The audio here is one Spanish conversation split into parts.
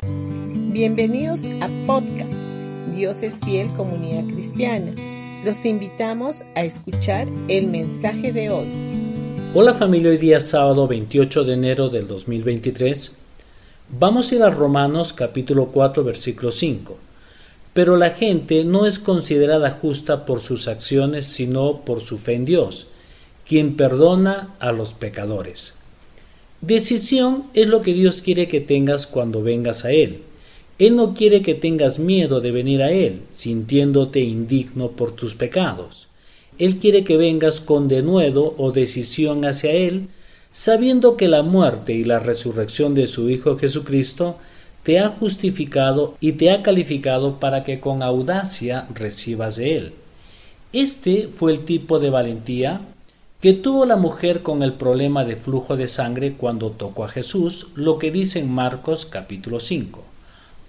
Bienvenidos a podcast Dios es fiel comunidad cristiana. Los invitamos a escuchar el mensaje de hoy. Hola familia, hoy día sábado 28 de enero del 2023. Vamos a ir a Romanos capítulo 4 versículo 5. Pero la gente no es considerada justa por sus acciones, sino por su fe en Dios, quien perdona a los pecadores. Decisión es lo que Dios quiere que tengas cuando vengas a Él. Él no quiere que tengas miedo de venir a Él, sintiéndote indigno por tus pecados. Él quiere que vengas con denuedo o decisión hacia Él, sabiendo que la muerte y la resurrección de su Hijo Jesucristo te ha justificado y te ha calificado para que con audacia recibas de Él. Este fue el tipo de valentía que tuvo la mujer con el problema de flujo de sangre cuando tocó a Jesús, lo que dice en Marcos capítulo 5.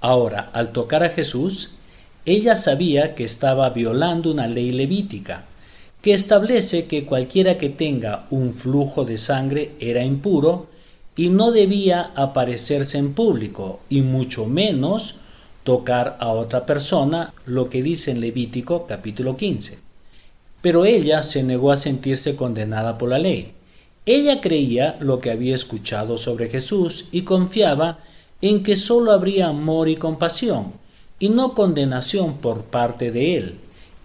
Ahora, al tocar a Jesús, ella sabía que estaba violando una ley levítica, que establece que cualquiera que tenga un flujo de sangre era impuro y no debía aparecerse en público, y mucho menos tocar a otra persona, lo que dice en Levítico capítulo 15. Pero ella se negó a sentirse condenada por la ley. Ella creía lo que había escuchado sobre Jesús y confiaba en que sólo habría amor y compasión, y no condenación por parte de él.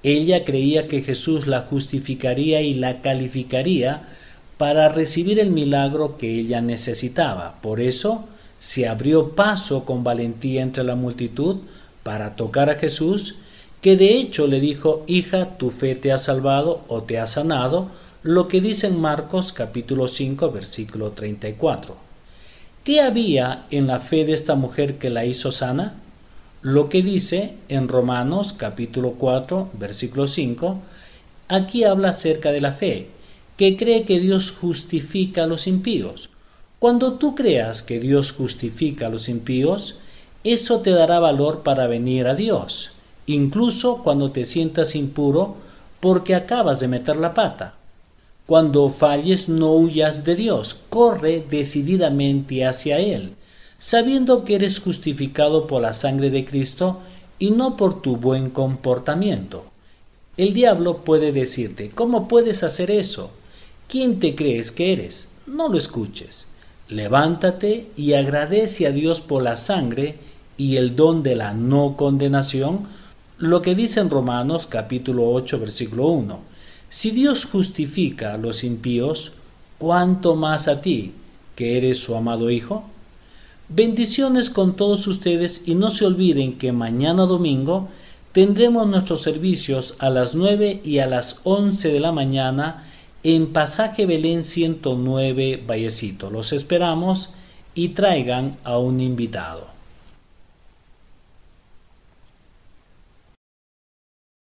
Ella creía que Jesús la justificaría y la calificaría para recibir el milagro que ella necesitaba. Por eso se abrió paso con valentía entre la multitud para tocar a Jesús que de hecho le dijo, hija, tu fe te ha salvado o te ha sanado, lo que dice en Marcos capítulo 5 versículo 34. ¿Qué había en la fe de esta mujer que la hizo sana? Lo que dice en Romanos capítulo 4 versículo 5, aquí habla acerca de la fe, que cree que Dios justifica a los impíos. Cuando tú creas que Dios justifica a los impíos, eso te dará valor para venir a Dios incluso cuando te sientas impuro porque acabas de meter la pata. Cuando falles no huyas de Dios, corre decididamente hacia Él, sabiendo que eres justificado por la sangre de Cristo y no por tu buen comportamiento. El diablo puede decirte, ¿cómo puedes hacer eso? ¿Quién te crees que eres? No lo escuches. Levántate y agradece a Dios por la sangre y el don de la no condenación, lo que dice en Romanos capítulo 8 versículo 1. Si Dios justifica a los impíos, ¿cuánto más a ti, que eres su amado Hijo? Bendiciones con todos ustedes y no se olviden que mañana domingo tendremos nuestros servicios a las 9 y a las 11 de la mañana en Pasaje Belén 109 Vallecito. Los esperamos y traigan a un invitado.